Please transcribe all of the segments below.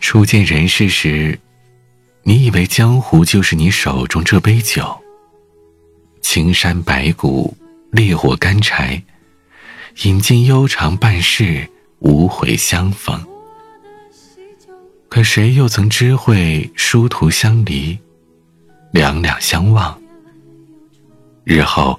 初见人世时，你以为江湖就是你手中这杯酒。青山白骨，烈火干柴，饮尽悠长半世，无悔相逢。可谁又曾知会殊途相离，两两相望？日后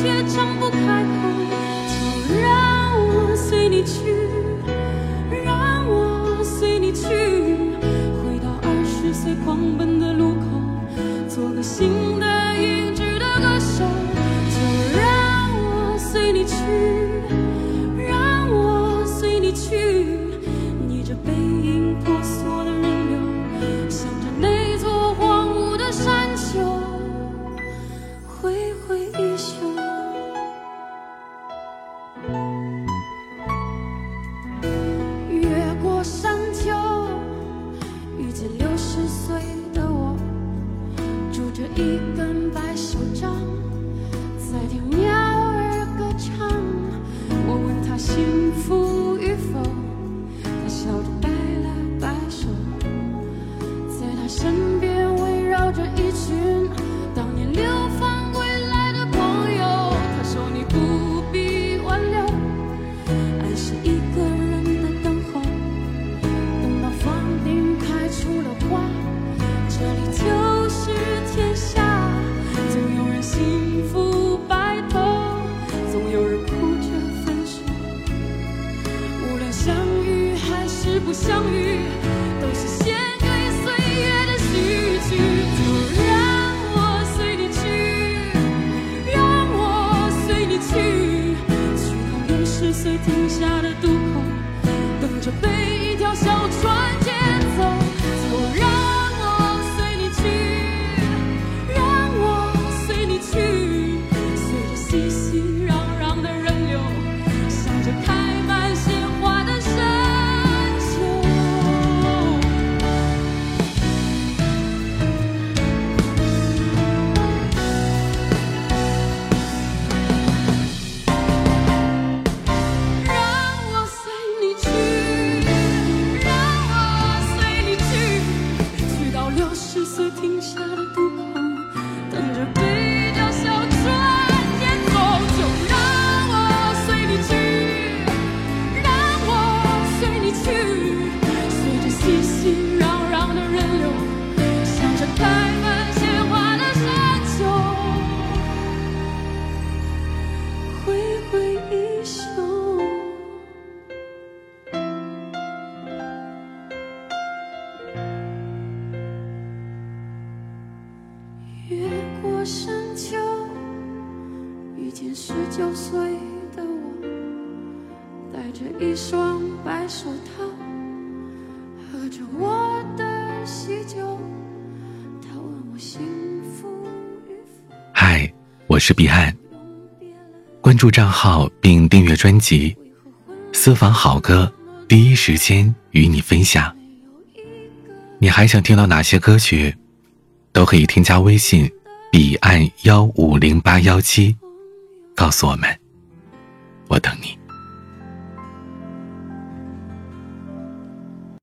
却张不开口，就让我随你去，让我随你去，回到二十岁狂奔的路口，做个新的英俊的歌手，就让我随你去。一根白手杖在听鸟儿歌唱我问他幸福与否他笑着摆了摆手在他身不相遇，越过深秋，遇见十九岁的我，戴着一双白手套，喝着我的喜酒。他问我幸福与否。嗨，我是彼岸。关注账号并订阅专辑，私房好歌第一时间与你分享。你还想听到哪些歌曲？都可以添加微信彼岸幺五零八幺七告诉我们我等你。